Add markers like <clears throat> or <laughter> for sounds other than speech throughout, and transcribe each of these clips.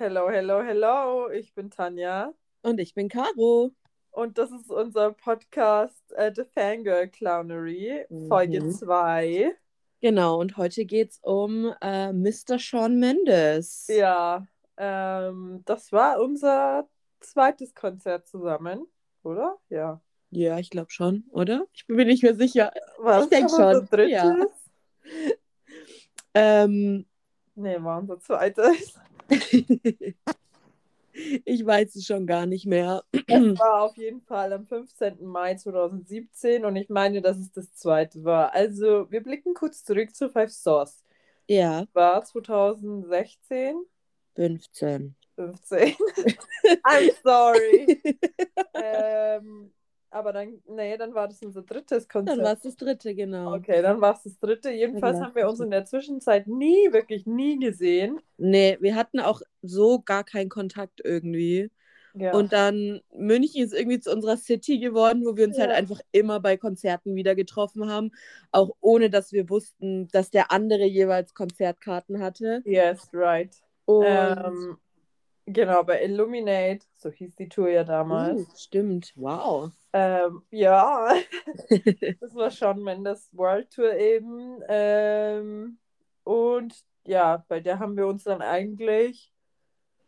Hello, hello, hello. Ich bin Tanja Und ich bin Caro. und das ist unser Podcast äh, The Fangirl Clownery, Folge Mhm. 2. Genau, und heute geht es um äh, Mr. Shawn Mendes. Ja, ähm, das war unser zweites Konzert zusammen, oder? Ja. Ja, ich glaube schon, oder? Ich bin mir nicht mehr sicher. War Ich denk das unser schon, drittes? ja. <laughs> Ähm, Nee, war unser zweites. <laughs> ich weiß es schon gar nicht mehr. Es <clears throat> war auf jeden Fall am 15. Mai 2017 und ich meine, dass es das zweite war. Also, wir blicken kurz zurück zu Five Stars. Ja, War 2016? 15. 15. I'm sorry. <laughs> ähm, aber dann, nee, dann war das unser drittes Konzert. Dann war es das dritte, genau. Okay, dann war es das dritte. Jedenfalls Genau. haben wir uns in der Zwischenzeit nie, wirklich nie gesehen. Nee, wir hatten auch so gar keinen Kontakt irgendwie. Ja. Und dann München ist irgendwie zu unserer City geworden, wo wir uns halt Ja. einfach immer bei Konzerten wieder getroffen haben, auch ohne dass wir wussten, dass der andere jeweils Konzertkarten hatte. yes, right. Und Ähm, genau, bei Illuminate, so hieß die Tour ja damals. uh, stimmt, wow. Ähm, ja, <laughs> das war schon Mendes World Tour eben. Ähm, und ja, bei der haben wir uns dann eigentlich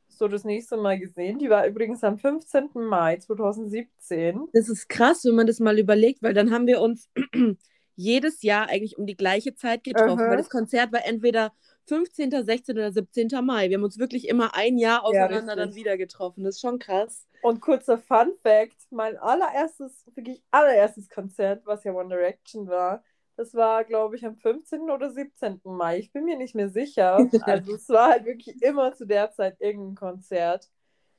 so das nächste Mal gesehen. Die war übrigens am 15. Mai 2017. Das ist krass, wenn man das mal überlegt, weil dann haben wir uns <clears throat> jedes Jahr eigentlich um die gleiche Zeit getroffen, Aha. weil das Konzert war entweder 15., 16. oder 17. Mai. Wir haben uns wirklich immer ein Jahr Ja, auseinander dann richtig. wieder getroffen. Das ist schon krass. Und kurzer Fun Fact: Mein allererstes, wirklich allererstes Konzert, was ja One Direction war, das war, glaube ich, am 15. oder 17. Mai. Ich bin mir nicht mehr sicher. <laughs> Also, es war halt wirklich immer zu der Zeit irgendein Konzert.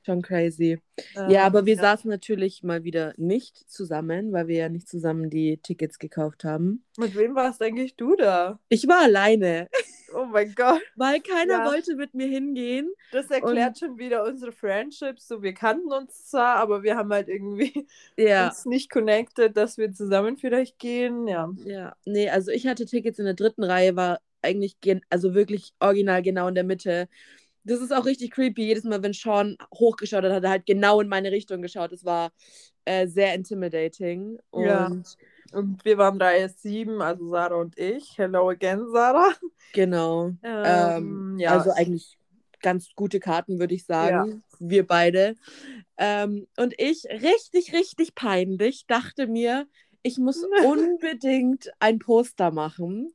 Schon crazy. Ähm, Ja, aber wir ja. saßen natürlich mal wieder nicht zusammen, weil wir ja nicht zusammen die Tickets gekauft haben. Mit wem warst eigentlich du da? Ich war alleine, Oh mein Gott. weil keiner Ja. wollte mit mir hingehen. Das erklärt schon wieder unsere Friendships. So, wir kannten uns zwar, aber wir haben halt irgendwie Ja. uns nicht connected, dass wir zusammen vielleicht gehen. Ja. Ja, nee, also ich hatte Tickets in der dritten Reihe, war eigentlich, gen also wirklich original genau in der Mitte. Das ist auch richtig creepy. Jedes Mal, wenn Sean hochgeschaut hat, hat er halt genau in meine Richtung geschaut. Das war äh, sehr intimidating. Und Ja. Und wir waren Reihe 7, also Sarah und ich. Hello again, Sarah. genau. Ähm, Ähm, ja. Also eigentlich ganz gute Karten, würde ich sagen. Wir beide. Ähm, und ich, richtig, richtig peinlich, dachte mir, ich muss <laughs> unbedingt ein Poster machen.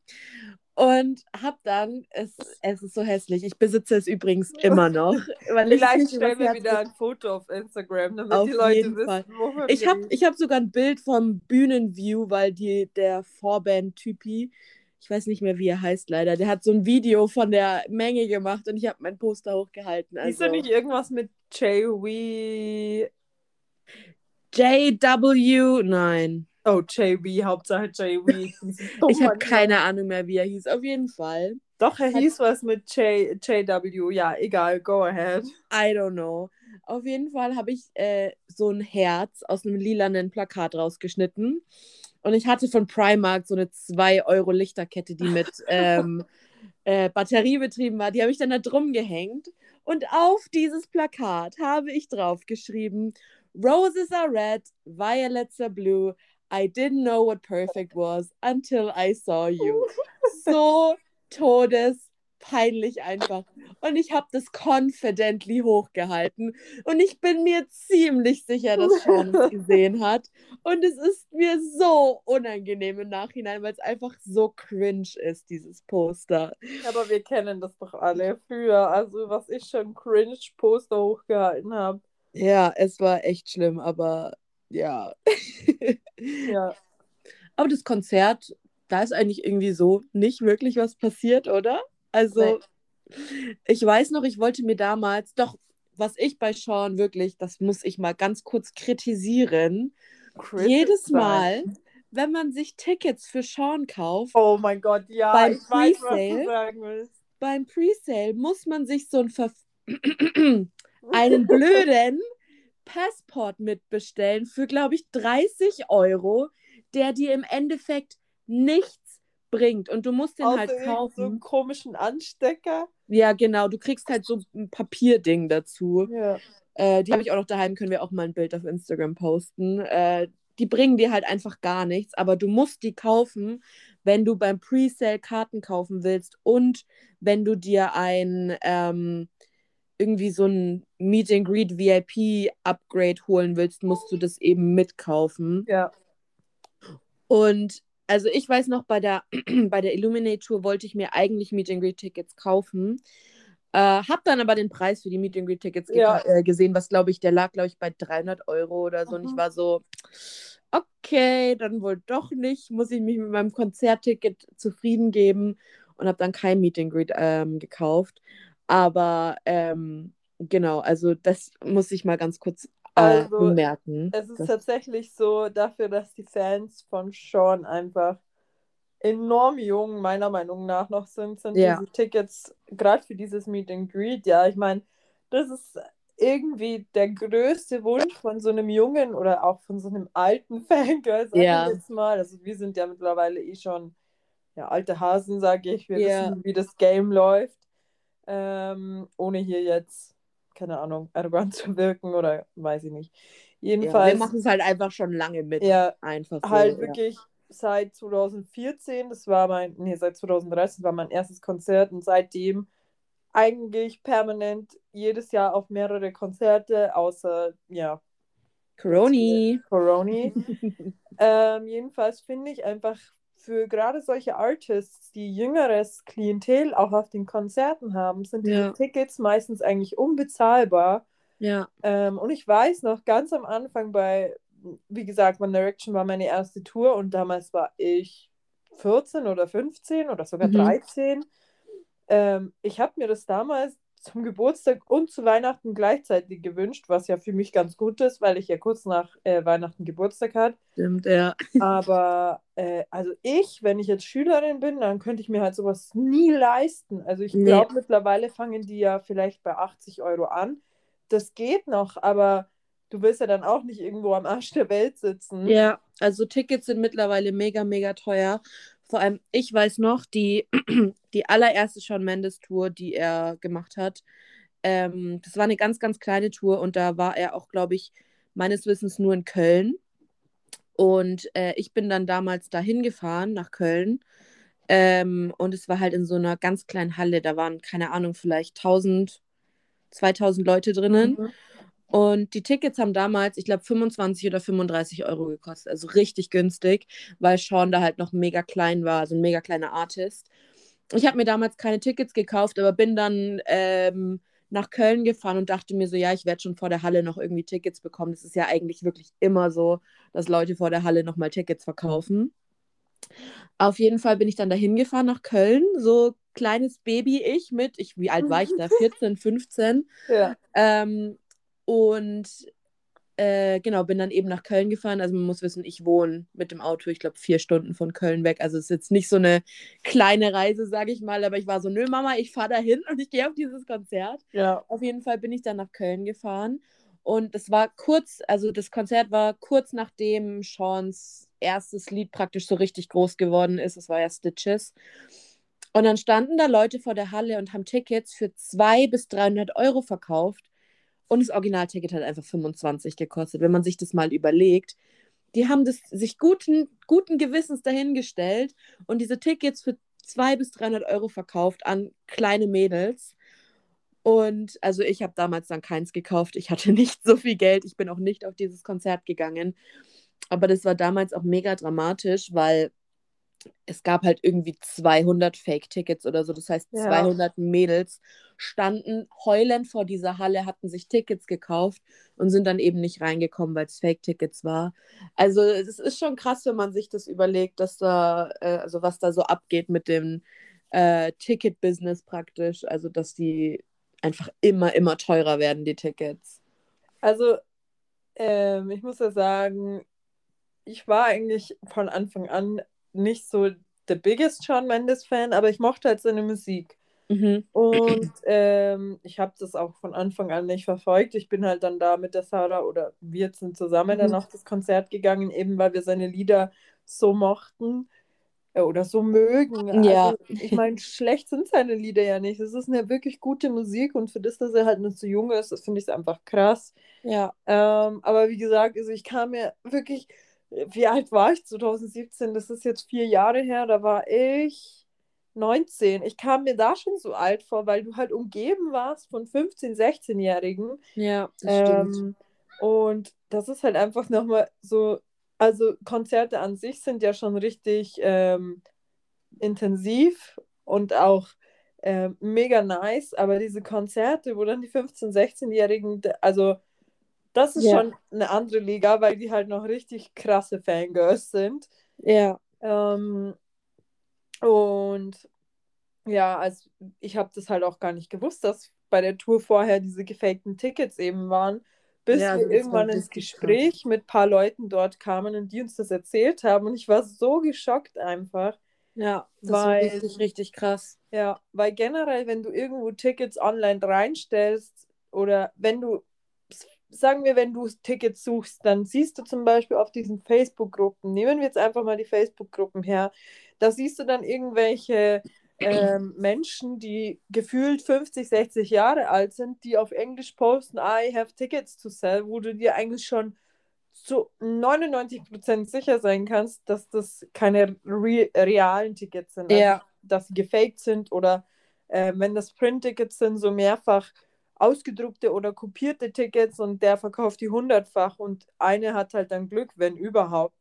Und hab dann, es, es ist so hässlich, ich besitze es übrigens <laughs> immer noch. Vielleicht stellen wir wieder ein Foto auf Instagram, damit Auf die Leute wissen, Ich habe ich hab sogar ein Bild vom Bühnenview, weil die, der Vorband-Typi, ich weiß nicht mehr, wie er heißt leider, der hat so ein Video von der Menge gemacht und ich habe mein Poster hochgehalten. Also da nicht irgendwas mit J.W. JW, nein. Oh, J.W., Hauptsache J.W. <laughs> Ich habe keine Ahnung mehr, wie er hieß. Auf jeden Fall. Doch, er hieß was mit J, JW. Ja, egal, go ahead. I don't know. Auf jeden Fall habe ich äh, so ein Herz aus einem lilanen Plakat rausgeschnitten. Und ich hatte von Primark so eine 2 Euro Lichterkette, die mit <laughs> ähm, äh, Batterie betrieben war. Die habe ich dann da drum gehängt. Und auf dieses Plakat habe ich draufgeschrieben: Roses are red, violets are blue. I didn't know what perfect was until I saw you. <laughs> So todespeinlich einfach. Und ich habe das confidently hochgehalten. Und ich bin mir ziemlich sicher, dass Sean es <laughs> gesehen hat. Und es ist mir so unangenehm im Nachhinein, weil es einfach so cringe ist, dieses Poster. Aber wir kennen das doch alle früher. Also, was ich schon Cringe-Poster hochgehalten habe. Ja, es war echt schlimm, aber ja. <laughs> Ja. Aber das Konzert, da ist eigentlich irgendwie so nicht wirklich was passiert, oder? Also, ich weiß noch, ich wollte mir damals, doch, was ich bei Sean wirklich, das muss ich mal ganz kurz kritisieren. Jedes Mal, wenn man sich Tickets für Sean kauft, Oh mein Gott, ja, Beim ich weiß, was Presale? du sagen willst. beim Presale muss man sich so ein Verf <clears throat> einen blöden Passport mitbestellen für, glaube ich, 30 Euro, der dir im Endeffekt nichts bringt. Und du musst den Außer halt irgend so einen kaufen. komischen Anstecker. Ja, genau. Du kriegst halt so ein Papierding dazu. Ja. Äh, die habe ich auch noch daheim, können wir auch mal ein Bild auf Instagram posten. Äh, die bringen dir halt einfach gar nichts, aber du musst die kaufen, wenn du beim Presale Karten kaufen willst und wenn du dir ein ähm, irgendwie so ein Meet and Greet VIP Upgrade holen willst, musst du das eben mitkaufen. Ja. Und also ich weiß noch, bei der, <clears throat> bei der Illuminate Tour wollte ich mir eigentlich Meet and Greet Tickets kaufen. Äh, hab dann aber den Preis für die Meet and Greet Tickets Ja. äh, gesehen, was glaube ich, der lag glaube ich bei 300 Euro oder so. Und ich Mhm. war so, okay, dann wohl doch nicht. Muss ich mich mit meinem Konzertticket zufrieden geben und habe dann kein Meet and Greet ähm, gekauft. Aber ähm, genau, also das muss ich mal ganz kurz äh, Also, bemerken. Es ist tatsächlich so dafür, dass die Fans von Sean einfach enorm jung, meiner Meinung nach, noch sind, sind Ja. diese Tickets, gerade für dieses Meet and Greet, ja, ich meine, das ist irgendwie der größte Wunsch von so einem jungen oder auch von so einem alten <laughs> Fangirl, sag Ja. ich jetzt mal. Also wir sind ja mittlerweile eh schon ja, alte Hasen, sage ich. Wir Ja. wissen, wie das Game läuft. Ähm, ohne hier jetzt, keine Ahnung, <laughs> arrogant zu wirken oder weiß ich nicht. ja, Jedenfalls wir machen es halt einfach schon lange mit. ja, Einfach so. halt ja. wirklich seit 2014, das war mein, nee, seit 2013 war mein erstes Konzert und seitdem eigentlich permanent jedes Jahr auf mehrere Konzerte, außer, ja, Coroni. Coroni. <laughs> ähm, jedenfalls finde ich einfach für gerade solche Artists, die jüngeres Klientel auch auf den Konzerten haben, sind Ja. Tickets meistens eigentlich unbezahlbar. Ja, Ähm, und ich weiß noch, ganz am Anfang bei, wie gesagt, One Direction war meine erste Tour und damals war ich 14 oder 15 oder sogar Mhm. 13. Ähm, ich habe mir das damals zum Geburtstag und zu Weihnachten gleichzeitig gewünscht, was ja für mich ganz gut ist, weil ich ja kurz nach äh, Weihnachten Geburtstag hatte. stimmt, ja. <laughs> Aber äh, also ich, wenn ich jetzt Schülerin bin, dann könnte ich mir halt sowas nie leisten. Also ich Nee. glaube, mittlerweile fangen die ja vielleicht bei 80 Euro an. Das geht noch, aber du willst ja dann auch nicht irgendwo am Arsch der Welt sitzen. Ja, also Tickets sind mittlerweile mega, mega teuer. Vor allem, ich weiß noch, die, <clears throat> die allererste Shawn Mendes Tour, die er gemacht hat, ähm, das war eine ganz, ganz kleine Tour und da war er auch, glaube ich, meines Wissens nur in Köln. Und äh, ich bin dann damals dahin gefahren, nach Köln. Ähm, und es war halt in so einer ganz kleinen Halle. Da waren, keine Ahnung, vielleicht 1000, 2000 Leute drinnen. Mhm. Und die Tickets haben damals, ich glaube, 25 oder 35 Euro gekostet. Also richtig günstig, weil Sean da halt noch mega klein war, so ein mega kleiner Artist. Ich habe mir damals keine Tickets gekauft, aber bin dann ähm, nach Köln gefahren und dachte mir so, ja, ich werde schon vor der Halle noch irgendwie Tickets bekommen. Das ist ja eigentlich wirklich immer so, dass Leute vor der Halle nochmal Tickets verkaufen. Auf jeden Fall bin ich dann dahin gefahren nach Köln, so kleines Baby ich mit, ich, wie alt war ich da? 14, 15. Ja. Ähm, und äh, genau, bin dann eben nach Köln gefahren. Also man muss wissen, ich wohne mit dem Auto, ich glaube, vier Stunden von Köln weg. Also es ist jetzt nicht so eine kleine Reise, sage ich mal, aber ich war so, nö, Mama, ich fahre dahin und ich gehe auf dieses Konzert. ja. Auf jeden Fall bin ich dann nach Köln gefahren. Und es war kurz, also das Konzert war kurz nachdem Seans erstes Lied praktisch so richtig groß geworden ist. Es war ja Stitches. Und dann standen da Leute vor der Halle und haben Tickets für 200 bis 300 Euro verkauft. Und das Originalticket hat einfach 25 gekostet, wenn man sich das mal überlegt. Die haben das sich guten, guten Gewissens dahingestellt und diese Tickets für 200 bis 300 Euro verkauft an kleine Mädels. Und also ich habe damals dann keins gekauft. Ich hatte <laughs> nicht so viel Geld. Ich bin auch nicht auf dieses Konzert gegangen. Aber das war damals auch mega dramatisch, weil es gab halt irgendwie 200 Fake-Tickets oder so. Das heißt, Ja. 200 Mädels standen heulend vor dieser Halle, hatten sich Tickets gekauft und sind dann eben nicht reingekommen, weil es Fake-Tickets war. Also es ist schon krass, wenn man sich das überlegt, dass da, äh, also was da so abgeht mit dem äh, Ticket-Business praktisch. Also dass die einfach immer, immer teurer werden, die Tickets. Also, ähm, ich muss ja sagen, ich war eigentlich von Anfang an nicht so the biggest Shawn Mendes Fan, aber ich mochte halt seine Musik. Mhm. Und ähm, ich habe das auch von Anfang an nicht verfolgt. Ich bin halt dann da mit der Sarah oder wir sind zusammen dann Mhm. auf das Konzert gegangen, eben weil wir seine Lieder so mochten. äh, oder so mögen. Ja. Also, ich meine, schlecht sind seine Lieder ja nicht. Es ist eine wirklich gute Musik und für das, dass er halt noch so jung ist, das finde ich einfach krass. Ja. Ähm, aber wie gesagt, also ich kam mir wirklich, wie alt war ich 2017? Das ist jetzt vier Jahre her, da war ich 19. Ich kam mir da schon so alt vor, weil du halt umgeben warst von 15-, 16-Jährigen. Ja, das stimmt. Ähm, und das ist halt einfach nochmal so, also Konzerte an sich sind ja schon richtig ähm, intensiv und auch ähm, mega nice, aber diese Konzerte, wo dann die 15-, 16-Jährigen, also das ist Ja. schon eine andere Liga, weil die halt noch richtig krasse Fangirls sind. Ja. Ähm, und ja, also ich habe das halt auch gar nicht gewusst, dass bei der Tour vorher diese gefakten Tickets eben waren, bis Ja, wir irgendwann ins richtig krass. Gespräch mit ein paar Leuten dort kamen und die uns das erzählt haben. Und ich war so geschockt einfach. Ja, das Weil- war richtig, richtig krass. Ja, weil generell, wenn du irgendwo Tickets online reinstellst oder wenn du, sagen wir, wenn du Tickets suchst, dann siehst du zum Beispiel auf diesen Facebook-Gruppen, nehmen wir jetzt einfach mal die Facebook-Gruppen her, da siehst du dann irgendwelche ähm, <clears throat> Menschen, die gefühlt 50, 60 Jahre alt sind, die auf Englisch posten, I have tickets to sell, wo du dir eigentlich schon zu 99% sicher sein kannst, dass das keine re realen Tickets sind. Also, Ja. dass sie gefaked sind oder äh, wenn das Print-Tickets sind, so mehrfach ausgedruckte oder kopierte Tickets und der verkauft die hundertfach und eine hat halt dann Glück, wenn überhaupt.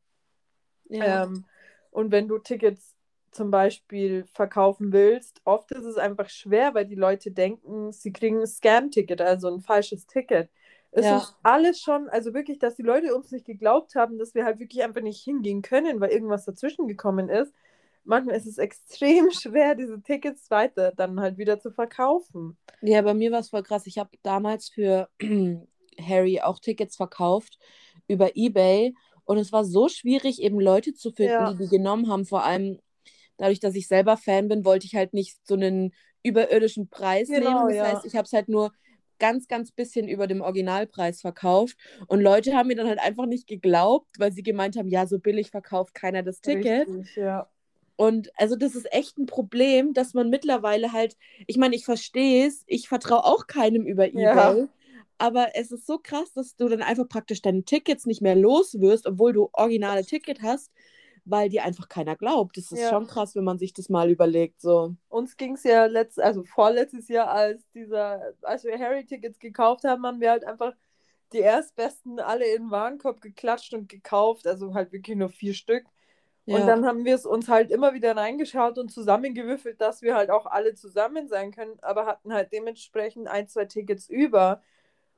Ja. Ähm, und wenn du Tickets zum Beispiel verkaufen willst, oft ist es einfach schwer, weil die Leute denken, sie kriegen ein Scam-Ticket, also ein falsches Ticket. Es Ja. ist alles schon, also wirklich, dass die Leute uns nicht geglaubt haben, dass wir halt wirklich einfach nicht hingehen können, weil irgendwas dazwischen gekommen ist. Manchmal ist es extrem <laughs> schwer, diese Tickets weiter dann halt wieder zu verkaufen. Ja, bei mir war es voll krass. Ich habe damals für <clears throat> Harry auch Tickets verkauft über eBay und es war so schwierig, eben Leute zu finden, Ja. die die genommen haben. Vor allem dadurch, dass ich selber Fan bin, wollte ich halt nicht so einen überirdischen Preis Genau, nehmen. Das ja. heißt, ich habe es halt nur ganz, ganz bisschen über dem Originalpreis verkauft und Leute haben mir dann halt einfach nicht geglaubt, weil sie gemeint haben, ja, so billig verkauft keiner das Ticket. Richtig, ja. Und also das ist echt ein Problem, dass man mittlerweile halt, ich meine, ich verstehe es, ich vertraue auch keinem über Ja. eBay, aber es ist so krass, dass du dann einfach praktisch deine Tickets nicht mehr los wirst, obwohl du originale Ticket hast, weil dir einfach keiner glaubt. Das ist Ja. schon krass, wenn man sich das mal überlegt. So. Uns ging es ja letzt, also vorletztes Jahr, als dieser, als wir Harry-Tickets gekauft haben, haben wir halt einfach die erstbesten alle in den Warenkorb geklatscht und gekauft, also halt wirklich nur vier Stück. Ja. Und dann haben wir es uns halt immer wieder reingeschaut und zusammengewürfelt, dass wir halt auch alle zusammen sein können, aber hatten halt dementsprechend ein, zwei Tickets über.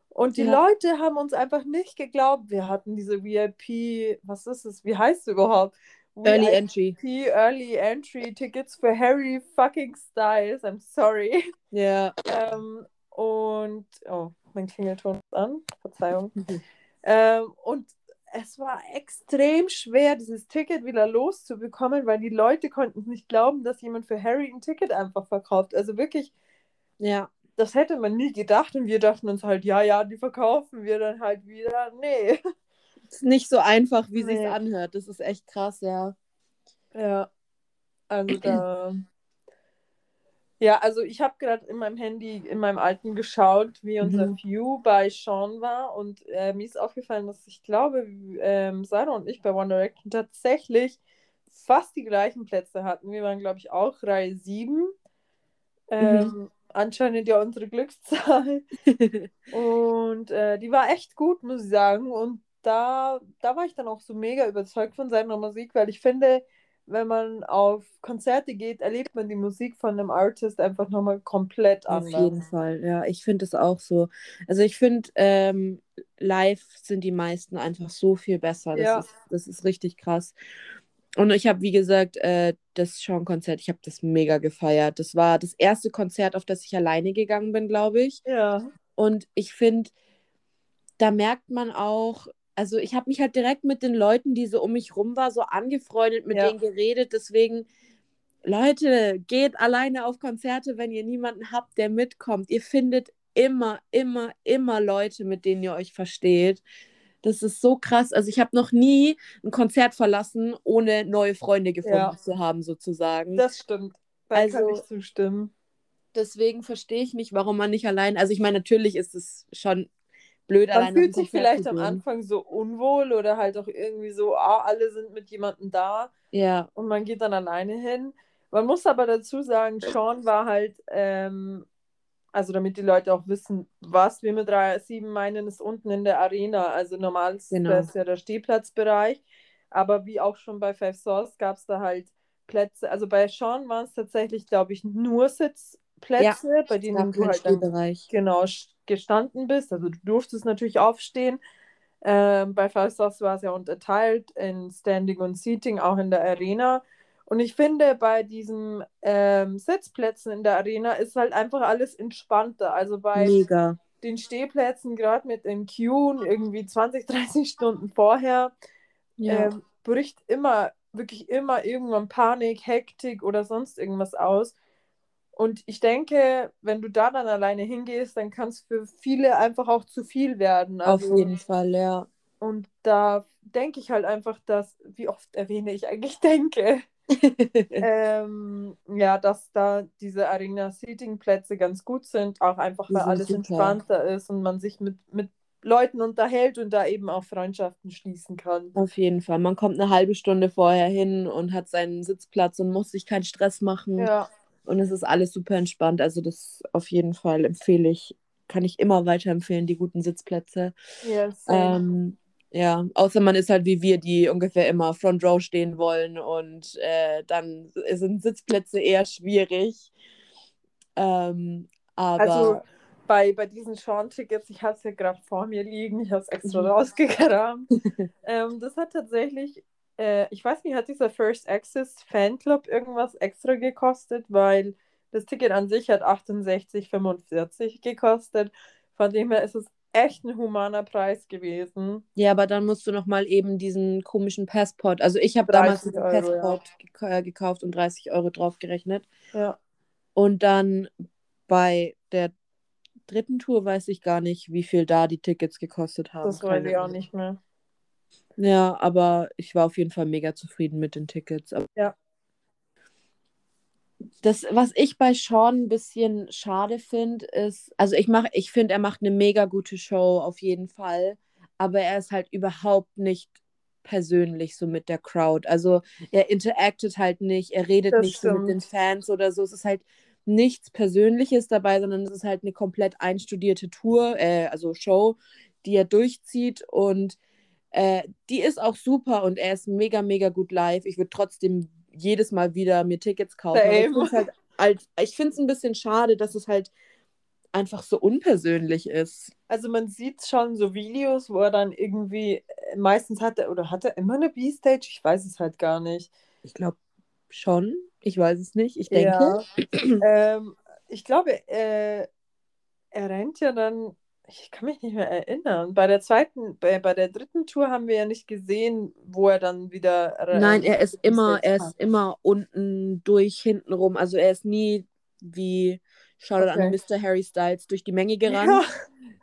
Und die Ja. Leute haben uns einfach nicht geglaubt. Wir hatten diese VIP, was ist es? Wie heißt es überhaupt? Early VIP Entry. Early Entry Tickets für Harry fucking Styles. I'm sorry. Ja. Ähm, und, oh, mein Klingelton ist an. Verzeihung. Ähm, und es war extrem schwer, dieses Ticket wieder loszubekommen, weil die Leute konnten nicht glauben, dass jemand für Harry ein Ticket einfach verkauft. Also wirklich, Ja. das hätte man nie gedacht. Und wir dachten uns halt, ja, ja, die verkaufen wir dann halt wieder. Nee. Ist nicht so einfach, wie Nee. sich's anhört. Das ist echt krass, ja. Ja. Also <clears throat> da. Ja, also ich habe gerade in meinem Handy, in meinem alten geschaut, wie unser Mhm. View bei Sean war und äh, mir ist aufgefallen, dass ich glaube, ähm, Sarah und ich bei One Direction tatsächlich fast die gleichen Plätze hatten. Wir waren, glaube ich, auch Reihe 7. Ähm, Anscheinend ja unsere Glückszahl. <laughs> Und äh, die war echt gut, muss ich sagen. Und da, da war ich dann auch so mega überzeugt von seiner Musik, weil ich finde, wenn man auf Konzerte geht, erlebt man die Musik von einem Artist einfach nochmal komplett Auf anders. jeden Fall, ja, ich finde es auch so. Also ich finde, ähm, live sind die meisten einfach so viel besser. Das, Ja. ist, das ist richtig krass. Und ich habe, wie gesagt, äh, das Sean-Konzert, ich habe das mega gefeiert. Das war das erste Konzert, auf das ich alleine gegangen bin, glaube ich. Ja, Und ich finde, da merkt man auch, also ich habe mich halt direkt mit den Leuten, die so um mich rum war, so angefreundet, mit Ja. denen geredet. Deswegen, Leute, geht alleine auf Konzerte, wenn ihr niemanden habt, der mitkommt. Ihr findet immer, immer, immer Leute, mit denen ihr euch versteht. Das ist so krass. Also ich habe noch nie ein Konzert verlassen, ohne neue Freunde gefunden Ja. zu haben, sozusagen. Das stimmt. Da kann Also- ich zustimmen. Deswegen verstehe ich nicht, warum man nicht allein. Also ich meine, natürlich ist es schon blöd, Man fühlt sich vielleicht am. Anfang so unwohl oder halt auch irgendwie so, ah, alle sind mit jemandem da Ja, und man geht dann alleine hin. Man muss aber dazu sagen, Sean war halt, ähm, also damit die Leute auch wissen, was wir mit 3-7 meinen, ist unten in der Arena. Also normal ist Genau. das ja der Stehplatzbereich, aber wie auch schon bei Five Source gab es da halt Plätze. Also bei Sean waren es tatsächlich, glaube ich, nur Sitzplätze, bei es denen du halt dann genau gestanden bist. Also du durftest natürlich aufstehen. Ähm, bei Five Stars war es ja unterteilt in Standing und Seating, auch in der Arena. Und ich finde, bei diesen ähm, Sitzplätzen in der Arena ist halt einfach alles entspannter. Also bei Mega. den Stehplätzen, gerade mit den Queuen, irgendwie 20, 30 Stunden vorher, Ja. ähm, bricht immer, wirklich immer irgendwann Panik, Hektik oder sonst irgendwas aus. Und ich denke, wenn du da dann alleine hingehst, dann kann es für viele einfach auch zu viel werden. Auf Also, jeden Fall, ja. und da denke ich halt einfach, dass, wie oft erwähne ich eigentlich <laughs> denke, <laughs> ähm, ja, dass da diese Arena-Seating-Plätze ganz gut sind, auch einfach, weil alles super. entspannter ist und man sich mit, mit Leuten unterhält und da eben auch Freundschaften schließen kann. Auf jeden Fall. Man kommt eine halbe Stunde vorher hin und hat seinen Sitzplatz und muss sich keinen Stress machen. Ja, Und es ist alles super entspannt. Also das auf jeden Fall empfehle ich, kann ich immer weiterempfehlen, die guten Sitzplätze. ja, same. Ähm, ja, außer man ist halt wie wir, die ungefähr immer Front Row stehen wollen und äh, dann sind Sitzplätze eher schwierig. Ähm, aber Also bei, bei diesen Sean-Tickets, ich habe es ja gerade vor mir liegen, ich habe es extra Mhm. rausgekramt. <laughs> ähm, das hat tatsächlich, äh, ich weiß nicht, hat dieser First Access Fanclub irgendwas extra gekostet, weil das Ticket an sich hat 68,45 gekostet. Von dem her ist es echt ein humaner Preis gewesen. ja, aber dann musst du noch mal eben diesen komischen Passport. Also ich habe damals 30 diesen Euro, ja. Passport gek äh, gekauft und 30 Euro draufgerechnet. Ja. Und dann bei der dritten Tour weiß ich gar nicht, wie viel da die Tickets gekostet haben. Das weiß ich auch nicht mehr. Ja, aber ich war auf jeden Fall mega zufrieden mit den Tickets. Aber Ja. Das, was ich bei Sean ein bisschen schade finde, ist, also ich mache, ich finde, er macht eine mega gute Show auf jeden Fall, aber er ist halt überhaupt nicht persönlich so mit der Crowd. Also er interactet halt nicht, er redet Das nicht so mit den stimmt. Fans oder so. Es ist halt nichts Persönliches dabei, sondern es ist halt eine komplett einstudierte Tour, äh, also Show, die er durchzieht und äh, die ist auch super und er ist mega, mega gut live. Ich würde trotzdem jedes Mal wieder mir Tickets kaufen. Ich finde es halt, ein bisschen schade, dass es halt einfach so unpersönlich ist. Also man sieht schon so Videos, wo er dann irgendwie, äh, meistens hat er, oder hat er immer eine B-Stage? Ich weiß es halt gar nicht. Ich glaube schon. Ich weiß es nicht. Ich denke. Ja. ähm, ich glaube, äh, er rennt ja dann, ich kann mich nicht mehr erinnern. Bei der zweiten, bei, bei der dritten Tour haben wir ja nicht gesehen, wo er dann wieder. äh, Nein, er ist immer, er ist immer unten durch, hinten rum. Also er ist nie wie Shoutout an Okay. Mr. Harry Styles durch die Menge gerannt,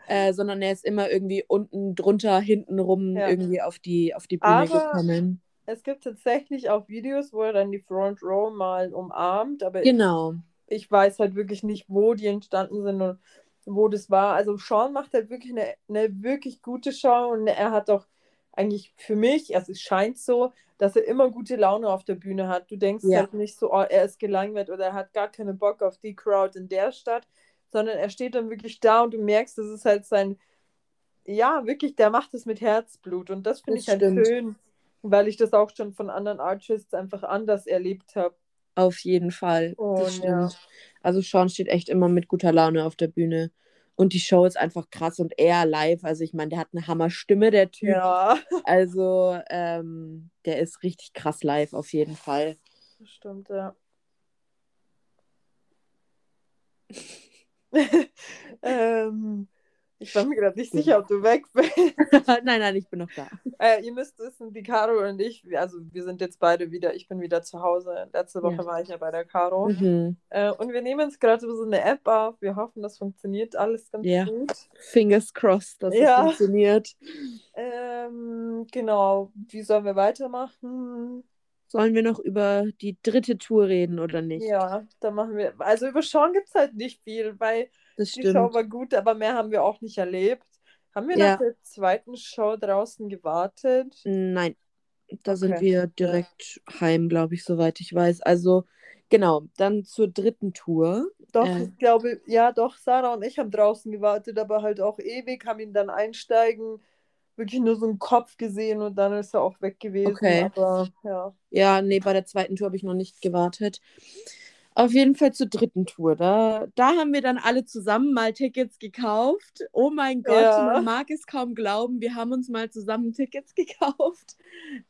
Ja, äh, sondern er ist immer irgendwie unten drunter, hinten rum Ja. irgendwie auf die, auf die Bühne Aber- gekommen. es gibt tatsächlich auch Videos, wo er dann die Front Row mal umarmt, aber Genau. ich weiß halt wirklich nicht, wo die entstanden sind und wo das war. Also Sean macht halt wirklich eine, eine wirklich gute Show und er hat doch eigentlich für mich, also es scheint so, dass er immer gute Laune auf der Bühne hat. Du denkst Ja. halt nicht so, oh, er ist gelangweilt oder er hat gar keinen Bock auf die Crowd in der Stadt, sondern er steht dann wirklich da und du merkst, das ist halt sein, ja, wirklich, der macht es mit Herzblut und das finde ich halt stimmt. schön, weil ich das auch schon von anderen Artists einfach anders erlebt habe. Auf jeden Fall. Und das stimmt. ja. Also Sean steht echt immer mit guter Laune auf der Bühne. Und die Show ist einfach krass und er live. Also ich meine, der hat eine Hammerstimme, der Typ. Ja, Also ähm, der ist richtig krass live auf jeden Fall. das stimmt, ja. <laughs> <laughs> ähm, ich war mir gerade nicht sicher, ob du weg bist. <laughs> nein, nein, ich bin noch da. Äh, ihr müsst wissen, die Caro und ich, also wir sind jetzt beide wieder, ich bin wieder zu Hause. Letzte Woche Ja. war ich ja bei der Caro. Mhm. Äh, und wir nehmen uns gerade so eine App auf. Wir hoffen, das funktioniert alles ganz Ja. gut. Fingers crossed, dass Ja. es funktioniert. Ähm, genau, wie sollen wir weitermachen? Sollen wir noch über die dritte Tour reden oder nicht? Ja, da machen wir. Also über Sean gibt es halt nicht viel, weil Das die Show war gut, aber mehr haben wir auch nicht erlebt. Haben wir Ja. nach der zweiten Show draußen gewartet? Nein, da sind Okay. wir direkt heim, glaube ich, soweit ich weiß. Also, genau, dann zur dritten Tour. Doch, Äh. ich glaube, ja, doch, Sarah und ich haben draußen gewartet, aber halt auch ewig, haben ihn dann einsteigen, wirklich nur so einen Kopf gesehen und dann ist er auch weg gewesen. Okay. Aber ja. Ja, nee, bei der zweiten Tour habe ich noch nicht gewartet. Auf jeden Fall zur dritten Tour. Da, da haben wir dann alle zusammen mal Tickets gekauft. Oh mein Gott, Ja. man mag es kaum glauben. Wir haben uns mal zusammen Tickets <laughs> gekauft,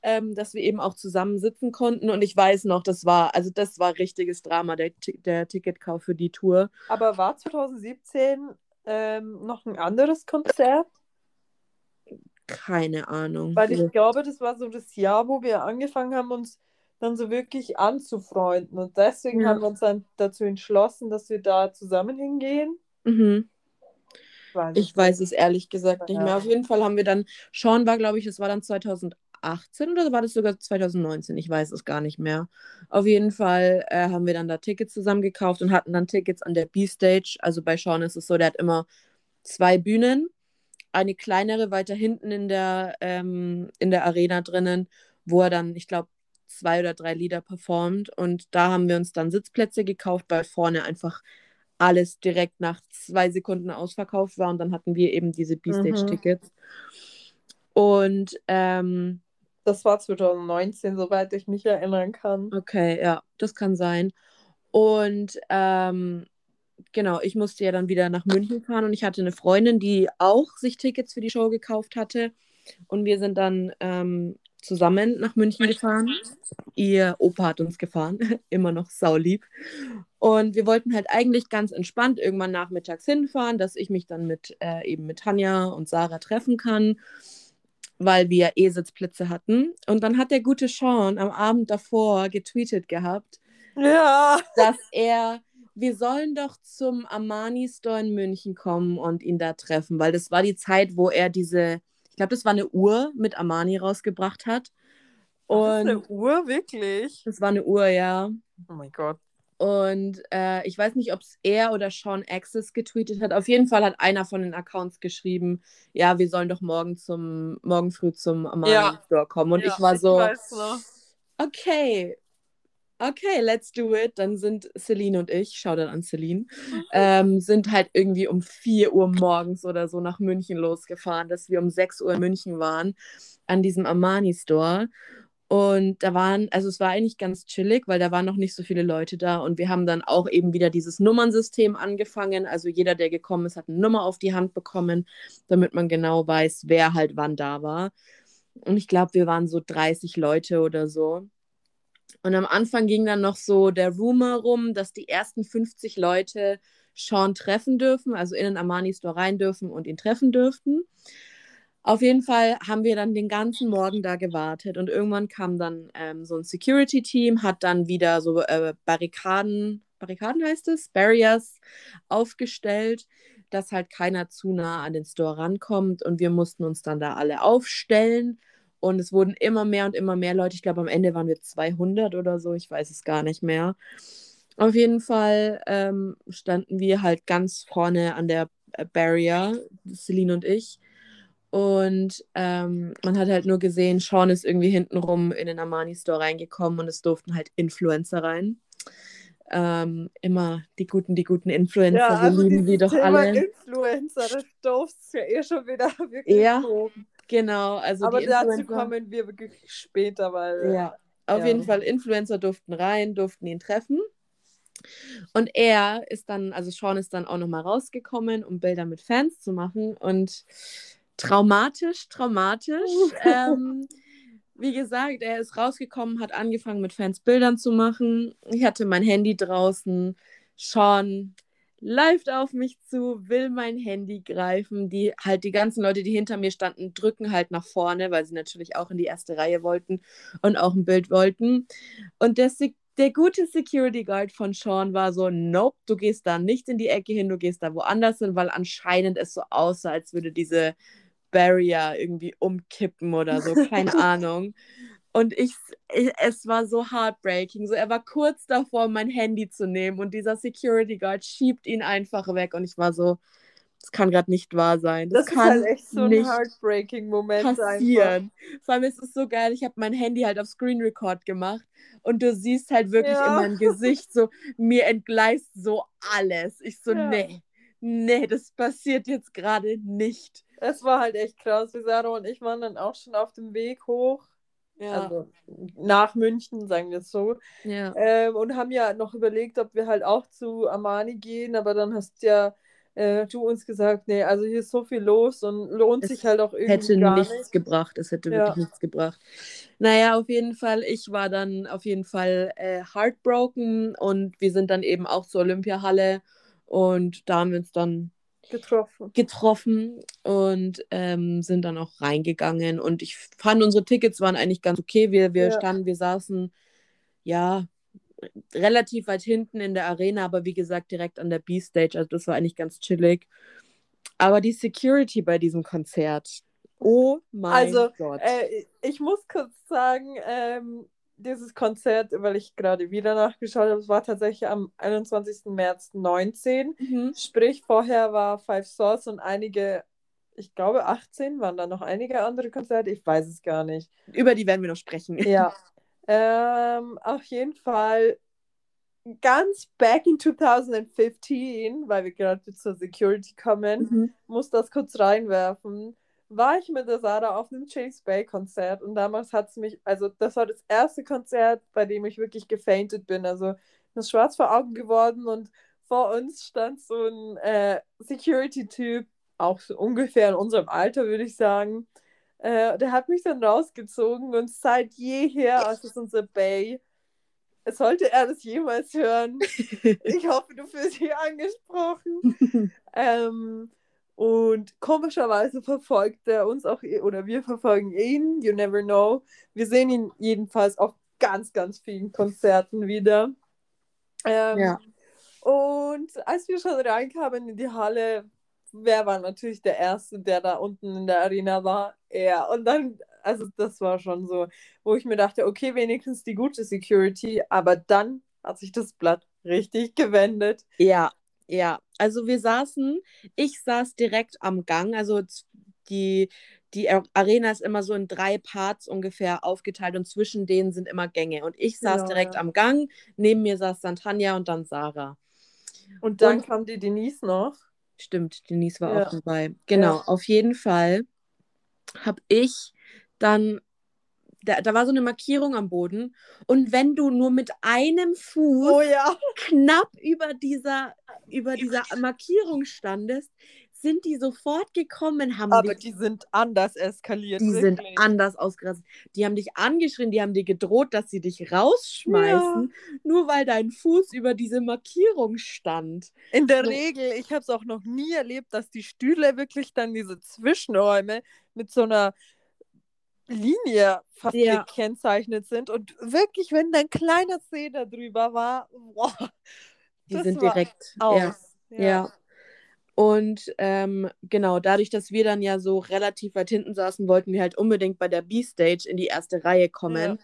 ähm, dass wir eben auch zusammen sitzen konnten. Und ich weiß noch, das war, also das war richtiges Drama, der, der Ticketkauf für die Tour. Aber war 2017 ähm, noch ein anderes Konzert? Keine Ahnung. Weil ich glaube, das war so das Jahr, wo wir angefangen haben, uns dann so wirklich anzufreunden. Und deswegen Ja. haben wir uns dann dazu entschlossen, dass wir da zusammen hingehen. Mhm. Weiß Ich weiß es ehrlich gesagt nicht Ja. mehr. Auf jeden Fall haben wir dann, Sean war, glaube ich, das war dann 2018 oder war das sogar 2019? Ich weiß es gar nicht mehr. Auf jeden Fall äh, haben wir dann da Tickets zusammen gekauft und hatten dann Tickets an der B-Stage. Also bei Sean ist es so, der hat immer zwei Bühnen. Eine kleinere weiter hinten in der, ähm, in der Arena drinnen, wo er dann, ich glaube, zwei oder drei Lieder performt. Und da haben wir uns dann Sitzplätze gekauft, weil vorne einfach alles direkt nach zwei Sekunden ausverkauft war und dann hatten wir eben diese B-Stage-Tickets. Und ähm, Das war 2019, soweit ich mich erinnern kann. okay, ja, das kann sein. Und ähm, genau, ich musste ja dann wieder nach München fahren und ich hatte eine Freundin, die auch sich Tickets für die Show gekauft hatte. Und wir sind dann ähm, zusammen nach München gefahren. Ihr Opa hat uns gefahren, <laughs> immer noch saulieb. Und wir wollten halt eigentlich ganz entspannt irgendwann nachmittags hinfahren, dass ich mich dann mit äh, eben mit Tanja und Sarah treffen kann, weil wir eh Sitzplätze hatten. Und dann hat der gute Sean am Abend davor getweetet gehabt, Ja. dass er, wir sollen doch zum Armani Store in München kommen und ihn da treffen, weil das war die Zeit, wo er diese, ich glaube, das war eine Uhr mit Armani rausgebracht hat. Und das ist eine Uhr, wirklich? das war eine Uhr, ja. Oh mein Gott. Und äh, ich weiß nicht, ob es er oder Sean Access getweetet hat. Auf jeden Fall hat einer von den Accounts geschrieben, ja, wir sollen doch morgen zum morgen früh zum Armani Ja. Store kommen. Und Ja, ich war so, noch. okay, okay, let's do it. Dann sind Celine und ich, schau dann an Celine, <laughs> ähm, sind halt irgendwie um 4 Uhr morgens oder so nach München losgefahren, dass wir um 6 Uhr in München waren, an diesem Armani Store. Und da waren, also es war eigentlich ganz chillig, weil da waren noch nicht so viele Leute da und wir haben dann auch eben wieder dieses Nummernsystem angefangen. Also jeder, der gekommen ist, hat eine Nummer auf die Hand bekommen, damit man genau weiß, wer halt wann da war. Und ich glaube, wir waren so 30 Leute oder so. Und am Anfang ging dann noch so der Rumor rum, dass die ersten 50 Leute Sean treffen dürfen, also in den Armani Store rein dürfen und ihn treffen dürften. Auf jeden Fall haben wir dann den ganzen Morgen da gewartet und irgendwann kam dann ähm, so ein Security-Team, hat dann wieder so äh, Barrikaden, Barrikaden heißt es, Barriers aufgestellt, dass halt keiner zu nah an den Store rankommt und wir mussten uns dann da alle aufstellen und es wurden immer mehr und immer mehr Leute. Ich glaube, am Ende waren wir 200 oder so, ich weiß es gar nicht mehr. Auf jeden Fall ähm, standen wir halt ganz vorne an der äh, Barrier, Celine und ich. Und ähm, man hat halt nur gesehen, Sean ist irgendwie hintenrum in den Armani Store reingekommen und es durften halt Influencer rein. Ähm, immer die guten, die guten Influencer, Ja, wir also lieben die doch Thema alle. Influencer, das durfst ja eh schon wieder <laughs> wirklich Ja, loben. Genau, also Aber dazu kommen wir wirklich später, weil Ja, auf Ja. jeden Fall, Influencer durften rein, durften ihn treffen. Und er ist dann, also Sean ist dann auch nochmal rausgekommen, um Bilder mit Fans zu machen. Und traumatisch, traumatisch. <laughs> ähm, wie gesagt, er ist rausgekommen, hat angefangen mit Fans Bildern zu machen. Ich hatte mein Handy draußen. Sean läuft auf mich zu, will mein Handy greifen. Die halt die ganzen Leute, die hinter mir standen, drücken halt nach vorne, weil sie natürlich auch in die erste Reihe wollten und auch ein Bild wollten. Und der, der gute Security Guard von Sean war so, nope, du gehst da nicht in die Ecke hin, du gehst da woanders hin, weil anscheinend es so aussah, als würde diese Barrier irgendwie umkippen oder so, keine <laughs> Ahnung. Und ich, ich, es war so heartbreaking. So, er war kurz davor, mein Handy zu nehmen und dieser Security Guard schiebt ihn einfach weg. Und ich war so, das kann gerade nicht wahr sein. Das, Das, kann ist halt echt so ein nicht heartbreaking Moment einfach. passieren. Vor allem ist es so geil, ich habe mein Handy halt auf Screen Record gemacht und du siehst halt wirklich Ja. in meinem Gesicht so, mir entgleist so alles. Ich so, Ja. nee, nee, das passiert jetzt gerade nicht. Es war halt echt krass. Wir Sarah und ich waren dann auch schon auf dem Weg hoch, Ja, also nach München, sagen wir es so. ja. Ähm, und haben ja noch überlegt, ob wir halt auch zu Armani gehen, aber dann hast ja äh, du uns gesagt, nee, also hier ist so viel los und lohnt Es sich halt auch irgendwie hätte gar nichts nicht. gebracht. Es hätte Ja. wirklich nichts gebracht. Naja, auf jeden Fall, ich war dann auf jeden Fall äh, heartbroken und wir sind dann eben auch zur Olympiahalle und da haben wir uns dann Getroffen. getroffen und ähm, sind dann auch reingegangen. Und ich fand, unsere Tickets waren eigentlich ganz okay. Wir, wir Ja. standen, wir saßen ja relativ weit hinten in der Arena, aber wie gesagt, direkt an der B-Stage. Also das war eigentlich ganz chillig. Aber die Security bei diesem Konzert. Oh mein Also, Gott. Äh, ich muss kurz sagen, ähm, dieses Konzert, weil ich gerade wieder nachgeschaut habe, es war tatsächlich am 21. März 19. mhm. Sprich, vorher war Five Source und einige, ich glaube 18, waren da noch einige andere Konzerte, ich weiß es gar nicht. Über die werden wir noch sprechen. Ja. <laughs> ähm, auf jeden Fall ganz back in 2015, weil wir gerade zur Security kommen, Mhm. muss das kurz reinwerfen, war ich mit der Sarah auf einem James Bay Konzert und damals hat es mich, also das war das erste Konzert, bei dem ich wirklich gefaintet bin. Also mir ist schwarz vor Augen geworden und vor uns stand so ein äh, Security-Typ, auch so ungefähr in unserem Alter, würde ich sagen. Äh, der hat mich dann rausgezogen und seit jeher, also es ist unser Bay, sollte er das jemals hören, <laughs> ich hoffe, du fühlst dich angesprochen. <laughs> Ähm, und komischerweise verfolgt er uns auch, oder wir verfolgen ihn, you never know. Wir sehen ihn jedenfalls auf ganz, ganz vielen Konzerten wieder. Ähm, Ja. Und als wir schon reinkamen in die Halle, wer war natürlich der Erste, der da unten in der Arena war? Er. Und dann, also das war schon so, wo ich mir dachte, okay, wenigstens die gute Security, aber dann hat sich das Blatt richtig gewendet. Ja, ja. Also wir saßen, ich saß direkt am Gang, also die, die Ar- Arena ist immer so in drei Parts ungefähr aufgeteilt und zwischen denen sind immer Gänge. Und ich saß Genau, direkt ja. am Gang, neben mir saß dann Tanja und dann Sarah. Und dann Und- kam die Denise noch. Stimmt, Denise war Ja. auch dabei. Genau, Ja. auf jeden Fall habe ich dann, da, da war so eine Markierung am Boden und wenn du nur mit einem Fuß Oh ja. knapp über dieser, über dieser Markierung standest, sind die sofort gekommen, haben Aber dich, die sind anders eskaliert. die sind wirklich. anders ausgerastet. Die haben dich angeschrien, die haben dir gedroht, dass sie dich rausschmeißen, nur weil dein Fuß über diese Markierung stand. In der So. Regel, ich habe es auch noch nie erlebt, dass die Stühle wirklich dann diese Zwischenräume mit so einer Linie fast Ja. gekennzeichnet sind. Und wirklich, wenn da ein kleiner Zeh da drüber war, boah, Die Das sind direkt aus. Ja. Ja. Und ähm, genau, dadurch, dass wir dann ja so relativ weit hinten saßen, wollten wir halt unbedingt bei der B-Stage in die erste Reihe kommen.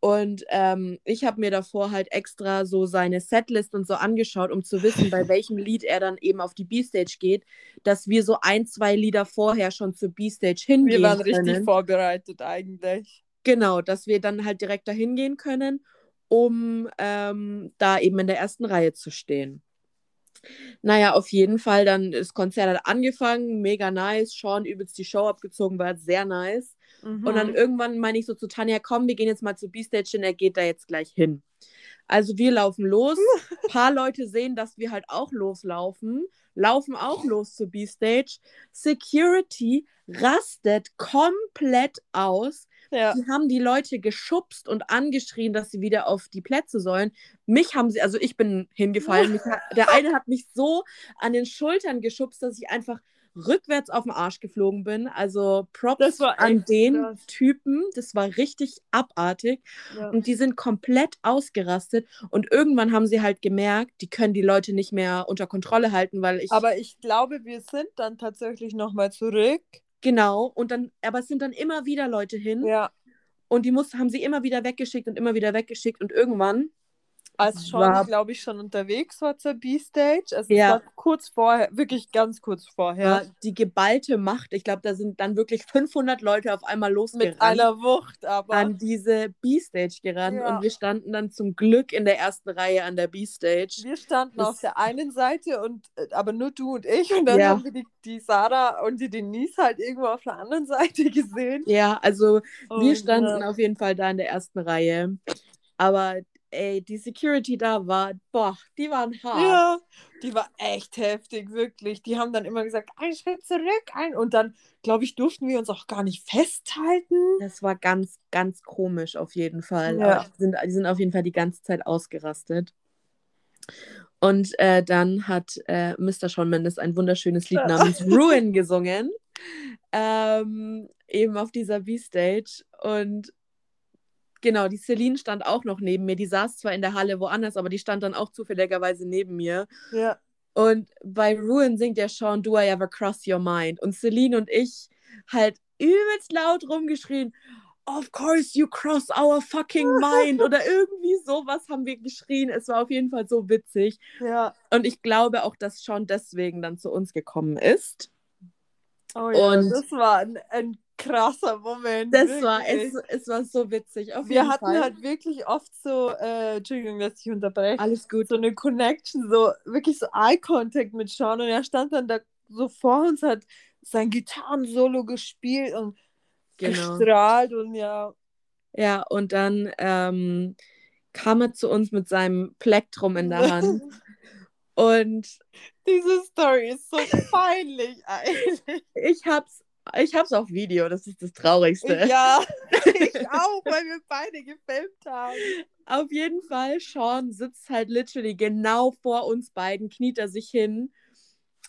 Und ähm, ich habe mir davor halt extra so seine Setlist und so angeschaut, um zu wissen, bei <laughs> welchem Lied er dann eben auf die B-Stage geht, dass wir so ein, zwei Lieder vorher schon zur B-Stage hingehen Wir waren können. richtig vorbereitet eigentlich. Genau, dass wir dann halt direkt dahin gehen können, um ähm, da eben in der ersten Reihe zu stehen. Naja, auf jeden Fall, dann das Konzert hat angefangen, mega nice. Sean übelst die Show abgezogen, war sehr nice. Und Mhm. dann irgendwann meine ich so zu Tanja, komm, wir gehen jetzt mal zur B-Stage hin, er geht da jetzt gleich hin. Also wir laufen los, ein <laughs> paar Leute sehen, dass wir halt auch loslaufen, laufen auch los zur B-Stage. Security rastet komplett aus. Ja. Die haben die Leute geschubst und angeschrien, dass sie wieder auf die Plätze sollen. Mich haben sie, also ich bin hingefallen. <laughs> Hat, der eine hat mich so an den Schultern geschubst, dass ich einfach rückwärts auf den Arsch geflogen bin. Also Props Das war an den krass. Typen. Das war richtig abartig. Ja. Und die sind komplett ausgerastet. Und irgendwann haben sie halt gemerkt, die können die Leute nicht mehr unter Kontrolle halten, weil ich. Aber ich glaube, wir sind dann tatsächlich nochmal zurück Genau, und dann, aber es sind dann immer wieder Leute hin Ja. und die muss, haben sie immer wieder weggeschickt und immer wieder weggeschickt und irgendwann, Als Sean, glaube ich, schon unterwegs war zur B-Stage. Also Ja. kurz vorher, wirklich ganz kurz vorher. war die geballte Macht, ich glaube, da sind dann wirklich 500 Leute auf einmal losgerannt. Mit einer Wucht, aber. an diese B-Stage gerannt Ja. und wir standen dann zum Glück in der ersten Reihe an der B-Stage. Wir standen Das- auf der einen Seite und äh, aber nur du und ich und dann Ja. haben wir die, die Sarah und die Denise halt irgendwo auf der anderen Seite gesehen. Ja, also wir Und, standen äh, auf jeden Fall da in der ersten Reihe. Aber ey, die Security da war, boah, die waren hart. Ja, die war echt heftig, wirklich. Die haben dann immer gesagt, ein Schritt zurück, ein und dann, glaube ich, durften wir uns auch gar nicht festhalten. Das war ganz, ganz komisch auf jeden Fall. Ja. Die sind, die sind auf jeden Fall die ganze Zeit ausgerastet. Und äh, dann hat äh, Mr. Shawn Mendes ein wunderschönes Lied namens Ruin gesungen. Ähm, eben auf dieser B-Stage. Und genau, die Celine stand auch noch neben mir. Die saß zwar in der Halle woanders, aber die stand dann auch zufälligerweise neben mir. Ja. Und bei Ruin singt der Sean Do I Ever Cross Your Mind? Und Celine und ich halt übelst laut rumgeschrien, Of course you cross our fucking <laughs> mind oder irgendwie sowas haben wir geschrien. Es war auf jeden Fall so witzig. Ja. Und ich glaube auch, dass Sean deswegen dann zu uns gekommen ist. Oh ja, Und- das war ein, ein krasser Moment. Das war, es, es war so witzig. Wir hatten Fall. halt wirklich oft so, äh, Entschuldigung, dass ich unterbreche, alles gut. so eine Connection, so wirklich so Eye Contact mit Sean und er stand dann da so vor uns, hat sein Gitarrensolo gespielt und Genau. gestrahlt und ja. Ja, und dann ähm, kam er zu uns mit seinem Plektrum in der Hand. <laughs> Und Diese Story ist so peinlich eigentlich. ich hab's, ich hab's auf Video, das ist das Traurigste. Ja, <laughs> ich auch, weil wir beide gefilmt haben. Auf jeden Fall, Sean sitzt halt literally genau vor uns beiden, kniet er sich hin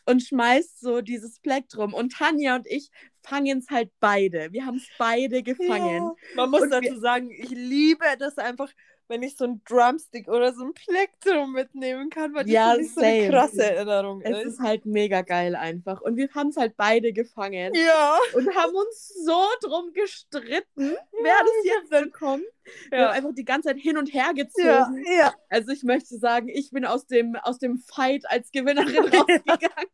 und schmeißt so dieses Plektrum. Und Tanja und ich fangen es halt beide. Wir haben es beide gefangen. Ja. Man muss Und dazu sagen, ich liebe das einfach, wenn ich so ein Drumstick oder so ein Plektrum mitnehmen kann, weil das Ja, mich so eine krasse Erinnerung Es ist. ist halt mega geil einfach. Und wir haben es halt beide gefangen Ja. und haben uns so drum gestritten, wer das jetzt bekommt. Wir haben Ja. einfach die ganze Zeit hin und her gezogen. Ja, ja. Also ich möchte sagen, ich bin aus dem, aus dem Fight als Gewinnerin <laughs> rausgegangen.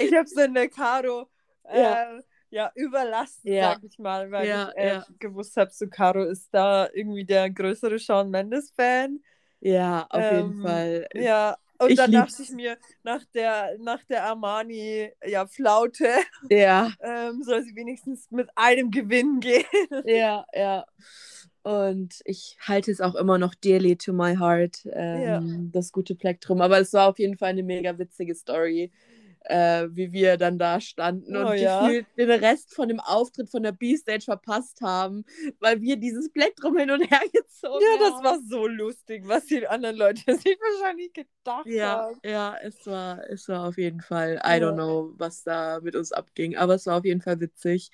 Ich habe es in der Caro äh, Ja. überlassen, Ja. sag ich mal, weil Ja, ich äh, ja. gewusst habe, so Caro ist da irgendwie der größere Shawn Mendes-Fan. Ja, auf jeden Ähm, Fall. Ja. Und Ich dann lieb's. dachte ich mir, nach der, nach der Armani, ja, Flaute, Ja, <laughs> ähm, soll sie wenigstens mit einem Gewinn gehen. ja, ja. Und ich halte es auch immer noch dearly to my heart, ähm, das gute Plektrum. Aber es war auf jeden Fall eine mega witzige Story, äh, wie wir dann da standen und Oh ja. gefühlt den Rest von dem Auftritt von der B-Stage verpasst haben, weil wir dieses Plektrum hin und her <laughs> gezogen Ja, das haben. war so lustig, was die anderen Leute <laughs> sich wahrscheinlich gedacht Ja, haben. ja, es war, es war auf jeden Fall, I Ja. don't know, was da mit uns abging, aber es war auf jeden Fall witzig.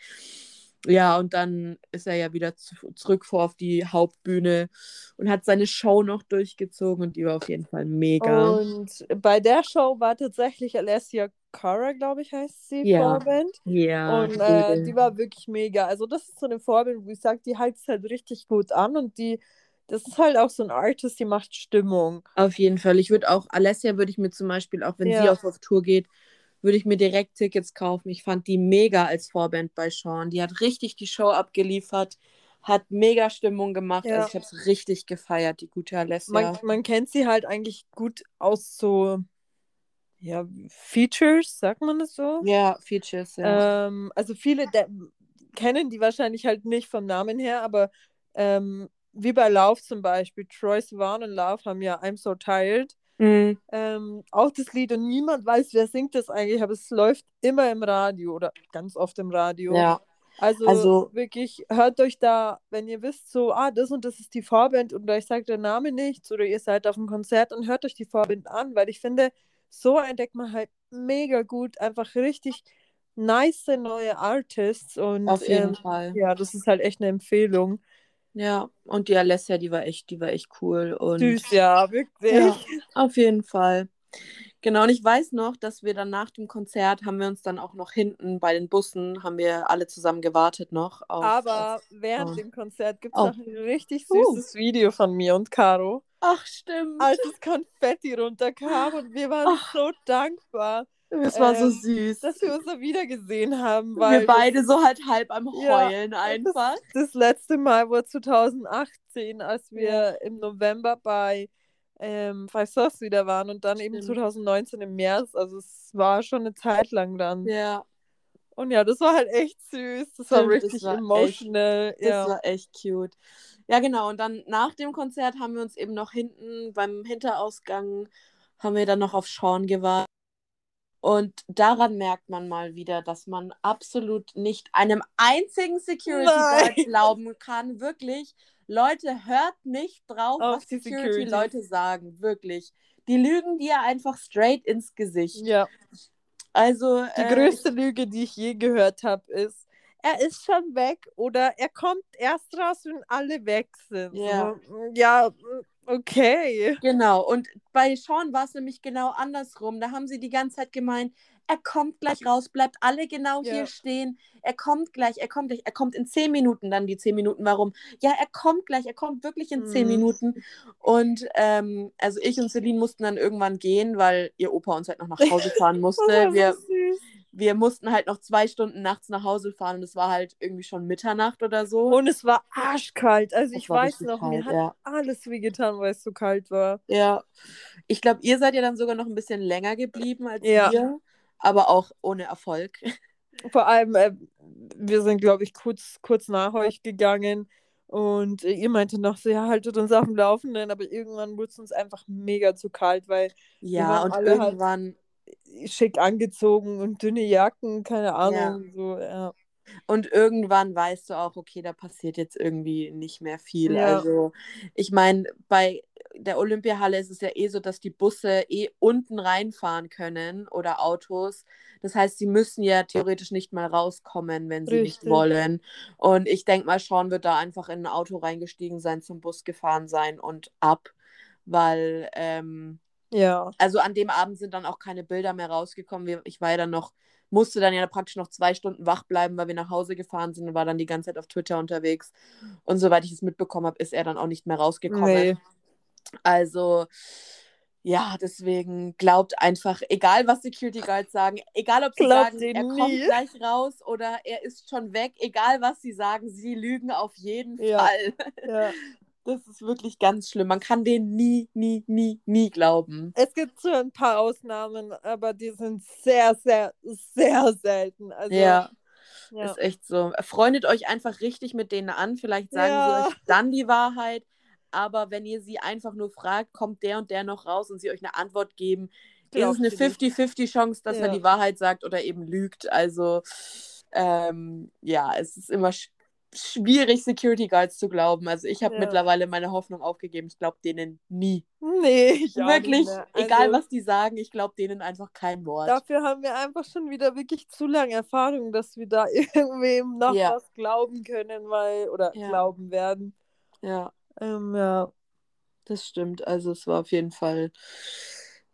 Ja, und dann ist er ja wieder zu, zurück vor auf die Hauptbühne und hat seine Show noch durchgezogen und die war auf jeden Fall mega. Und bei der Show war tatsächlich Alessia Cara, glaube ich, heißt sie, Ja. Vorband. ja, Und äh, die war wirklich mega. Also das ist so eine Vorband, wo ich sage, die hält es halt richtig gut an und die, das ist halt auch so ein Artist, die macht Stimmung. auf jeden Fall. Ich würde auch, Alessia würde ich mir zum Beispiel, auch wenn sie Ja. auf, auf Tour geht, würde ich mir direkt Tickets kaufen. Ich fand die mega als Vorband bei Sean. Die hat richtig die Show abgeliefert, hat mega Stimmung gemacht. Ja. Also ich habe es richtig gefeiert, die gute Alessia. Man, man kennt sie halt eigentlich gut aus so, ja, Features, sagt man das so? Ja, Features, ja. Ähm, also viele kennen die wahrscheinlich halt nicht vom Namen her, aber ähm, wie bei Lauf zum Beispiel, Troy Sivan und Love haben ja I'm So Tired. Mhm. Ähm, auch das Lied und niemand weiß, wer singt das eigentlich, aber es läuft immer im Radio oder ganz oft im Radio. Ja, Also, Also- wirklich, hört euch da, wenn ihr wisst, so, ah, das und das ist die Vorband und euch sagt der Name nichts oder ihr seid auf einem Konzert und hört euch die Vorband an, weil ich finde, so entdeckt man halt mega gut einfach richtig nice neue Artists und auf jeden ähm, Fall. ja, das ist halt echt eine Empfehlung. Ja, und die Alessia, die war echt, die war echt cool. Und Süß, ja, wirklich. Ja, auf jeden Fall. Genau, und ich weiß noch, dass wir dann nach dem Konzert haben wir uns dann auch noch hinten bei den Bussen, haben wir alle zusammen gewartet noch. Auf, Aber auf, während oh. dem Konzert gibt es Oh. noch ein richtig Uh. süßes Video von mir und Caro, Ach, stimmt. als das Konfetti runterkam und wir waren Ach. so dankbar, Es war so ähm, süß. dass wir uns da wieder gesehen haben, weil wir beide so halt halb am Ja, Heulen einfach. das, das letzte Mal war 2018, als wir im November bei ähm, Five Sauce wieder waren und dann eben Stimmt. 2019 im März. Also es war schon eine Zeit lang dann. Ja, Und ja, das war halt echt süß. Das war Stimmt, das richtig war echt- emotional. das ja. war echt cute. Ja, genau. Und dann nach dem Konzert haben wir uns eben noch hinten beim Hinterausgang, haben wir dann noch auf Sean gewartet. Und daran merkt man mal wieder, dass man absolut nicht einem einzigen Security Guard glauben kann. Wirklich, Leute, hört nicht drauf, Auf was die Security-Leute sagen. Wirklich. Die lügen dir einfach straight ins Gesicht. ja. Also, Die äh, größte Lüge, die ich je gehört habe, ist, er ist schon weg oder er kommt erst raus, wenn alle weg sind. Ja. So, ja, okay. Genau, und bei Sean war es nämlich genau andersrum. Da haben sie die ganze Zeit gemeint, er kommt gleich raus, bleibt alle genau Ja. hier stehen. Er kommt gleich, er kommt gleich, er kommt in zehn Minuten, dann die zehn Minuten. Warum? Ja, er kommt gleich, er kommt wirklich in zehn Mhm. Minuten. Und ähm, also ich und Celine mussten dann irgendwann gehen, weil ihr Opa uns halt noch nach Hause <laughs> fahren musste. Wir, süß. Wir mussten halt noch zwei Stunden nachts nach Hause fahren und es war halt irgendwie schon Mitternacht oder so. Und es war arschkalt. Also Es ich weiß noch, kalt, mir hat ja. alles wehgetan, weil es so kalt war. Ja, ich glaube, ihr seid ja dann sogar noch ein bisschen länger geblieben als Ja. wir, aber auch ohne Erfolg. <laughs> Vor allem, äh, wir sind, glaube ich, kurz, kurz nach euch gegangen. Und äh, ihr meinte noch so, ja, haltet uns auf dem Laufenden. Aber irgendwann wurde es uns einfach mega zu kalt, weil Ja, und halt- irgendwann, schick angezogen und dünne Jacken, keine Ahnung. So, ja. und irgendwann weißt du auch, okay, da passiert jetzt irgendwie nicht mehr viel. Ja. Also, ich meine, bei der Olympiahalle ist es ja eh so, dass die Busse eh unten reinfahren können oder Autos. Das heißt, sie müssen ja theoretisch nicht mal rauskommen, wenn sie nicht Richtig. wollen. Und ich denke mal, Sean wird da einfach in ein Auto reingestiegen sein, zum Bus gefahren sein und ab, weil ähm, Ja. also an dem Abend sind dann auch keine Bilder mehr rausgekommen. Wir, ich war ja dann noch, musste dann ja praktisch noch zwei Stunden wach bleiben, weil wir nach Hause gefahren sind und war dann die ganze Zeit auf Twitter unterwegs. Und soweit ich es mitbekommen habe, ist er dann auch nicht mehr rausgekommen. Nee. Also ja, deswegen glaubt einfach, egal was Security Guards sagen, egal ob sie Glaubt sagen, er kommt nie. gleich raus oder er ist schon weg, egal was sie sagen, sie lügen auf jeden Ja. Fall. Ja. <laughs> Das ist wirklich ganz schlimm. Man kann denen nie, nie, nie, nie glauben. Es gibt so ein paar Ausnahmen, aber die sind sehr, sehr, sehr selten. Also, ja. ja. Ist echt so. Freundet euch einfach richtig mit denen an. Vielleicht sagen Ja. sie euch dann die Wahrheit. Aber wenn ihr sie einfach nur fragt, kommt der und der noch raus und sie euch eine Antwort geben, Glaubt ist es eine nicht. 50-50 Chance, dass er Ja. die Wahrheit sagt oder eben lügt. Also ähm, ja, es ist immer sch schwierig, Security Guards zu glauben. Also ich habe Ja. mittlerweile meine Hoffnung aufgegeben. Ich glaube denen nie. Nee, ich Wirklich, mehr. egal Also, was die sagen, ich glaube denen einfach kein Wort. Dafür haben wir einfach schon wieder wirklich zu lange Erfahrung, dass wir da <laughs> irgendwem noch Ja. was glauben können, weil, oder Ja. glauben werden. Ja. Ähm, ja. Das stimmt. Also es war auf jeden Fall,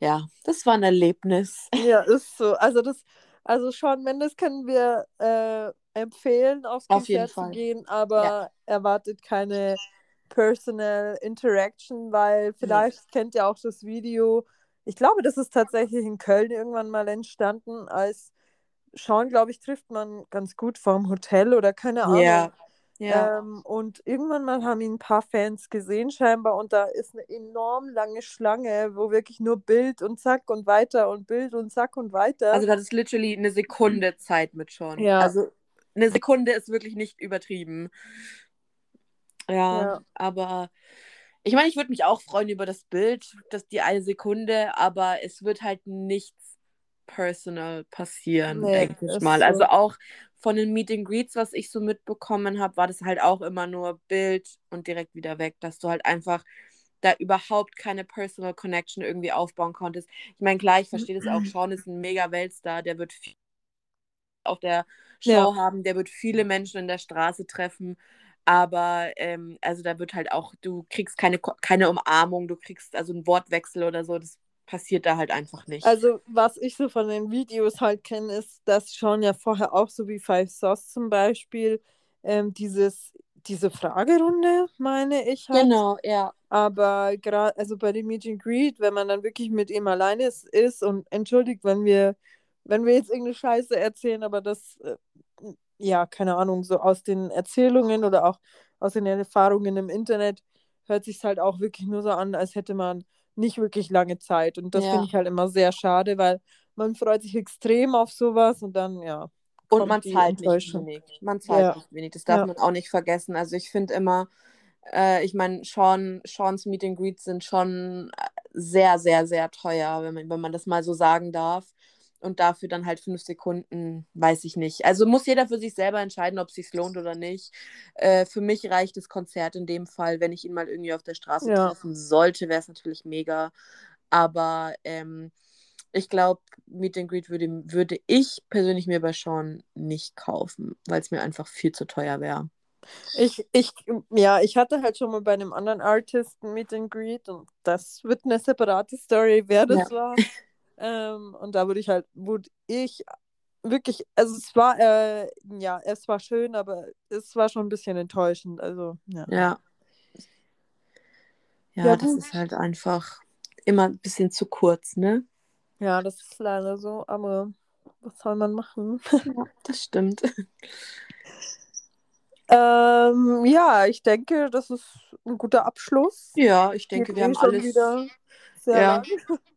ja, das war ein Erlebnis. ja, ist so. Also das, also Shawn Mendes können wir äh, empfehlen, aufs Auf Konzert zu gehen, aber erwartet keine Personal Interaction, weil vielleicht kennt ihr auch das Video. Ich glaube, das ist tatsächlich in Köln irgendwann mal entstanden, als Sean, glaube ich, trifft man ganz gut vorm Hotel oder keine Ahnung. Ja. Ja. Ähm, und irgendwann mal haben ihn ein paar Fans gesehen, scheinbar, und da ist eine enorm lange Schlange, wo wirklich nur Bild und zack und weiter und Bild und zack und weiter. Also das ist literally eine Sekunde Zeit mit schon. Ja. Also eine Sekunde ist wirklich nicht übertrieben. Ja, Ja. aber ich meine, ich würde mich auch freuen über das Bild, dass die eine Sekunde, aber es wird halt nichts personal passieren, Nee, denke ich mal. so. Also auch von den Meet and Greets, was ich so mitbekommen habe, war das halt auch immer nur Bild und direkt wieder weg, dass du halt einfach da überhaupt keine Personal Connection irgendwie aufbauen konntest. Ich meine, klar, ich verstehe das auch. <clears throat> Sean ist ein mega Weltstar, der wird viel auf der Show Ja. haben, der wird viele Menschen in der Straße treffen. Aber ähm, also da wird halt auch, du kriegst keine, keine Umarmung, du kriegst also einen Wortwechsel oder so. Das passiert da halt einfach nicht. Also, was ich so von den Videos halt kenne, ist, dass schon ja vorher auch so wie Five Sauce zum Beispiel ähm, dieses, diese Fragerunde, meine ich. Halt. Genau, ja. Aber gerade, also bei dem Meet and Greet, wenn man dann wirklich mit ihm alleine ist, ist und entschuldigt, wenn wir, wenn wir jetzt irgendeine Scheiße erzählen, aber das, äh, ja, keine Ahnung, so aus den Erzählungen oder auch aus den Erfahrungen im Internet hört sich halt auch wirklich nur so an, als hätte man nicht wirklich lange Zeit. Und das Ja. finde ich halt immer sehr schade, weil man freut sich extrem auf sowas und dann, ja. Und man zahlt nicht wenig. Man zahlt Ja. nicht wenig. Das darf Ja. man auch nicht vergessen. Also ich finde immer, äh, ich meine, Sean, Seans Meet and Greets sind schon äh, sehr, sehr, sehr teuer, wenn man, wenn man das mal so sagen darf. Und dafür dann halt fünf Sekunden, weiß ich nicht. Also muss jeder für sich selber entscheiden, ob es sich lohnt oder nicht. Äh, für mich reicht das Konzert in dem Fall, wenn ich ihn mal irgendwie auf der Straße Ja. treffen sollte, wäre es natürlich mega. Aber ähm, ich glaube, Meet and Greet würde, würde ich persönlich mir bei Sean nicht kaufen, weil es mir einfach viel zu teuer wäre. Ich, ich, ja, ich hatte halt schon mal bei einem anderen Artisten Meet and Greet und das wird eine separate Story, wer das war. <laughs> Ähm, und da wurde ich halt, wurde ich wirklich, also es war, äh, ja, es war schön, aber es war schon ein bisschen enttäuschend. Also, ja. Ja. Ja, Ja, das ist halt einfach immer ein bisschen zu kurz, ne? Ja, das ist leider so, aber was soll man machen? Ja, das stimmt. <laughs> Ähm, ja, ich denke, das ist ein guter Abschluss. Ja, ich denke, wir eh haben schon alles. wieder sehr Ja. lang. <laughs>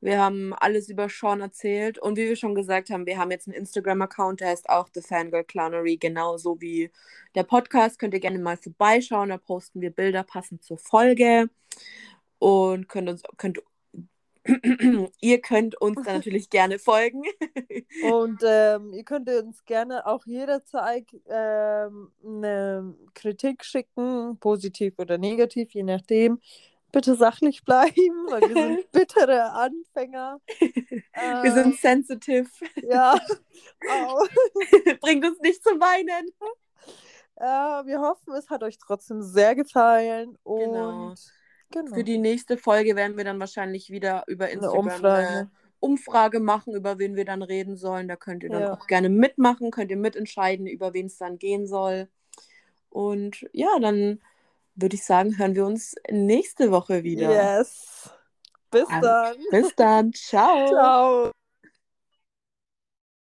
Wir haben alles über Sean erzählt und wie wir schon gesagt haben, wir haben jetzt einen Instagram-Account, der heißt auch The Fangirl Clownery, genauso wie der Podcast. Könnt ihr gerne mal vorbeischauen, da posten wir Bilder passend zur Folge und könnt uns, könnt, <clears throat> ihr könnt uns dann natürlich <laughs> gerne folgen. Und <laughs> ähm, ihr könnt uns gerne auch jederzeit ähm, eine Kritik schicken, positiv oder negativ, je nachdem. Bitte sachlich bleiben, weil wir sind <laughs> bittere Anfänger. <laughs> Wir sind sensitive. Ja. <laughs> Bringt uns nicht zum Weinen. Äh, wir hoffen, es hat euch trotzdem sehr gefallen. Und Genau. genau. Für die nächste Folge werden wir dann wahrscheinlich wieder über eine Instagram Umfrage. eine Umfrage machen, über wen wir dann reden sollen. Da könnt ihr dann Ja. auch gerne mitmachen, könnt ihr mitentscheiden, über wen es dann gehen soll. Und ja, dann würde ich sagen, hören wir uns nächste Woche wieder. Yes. Bis dann. Bis dann. Ciao. Ciao.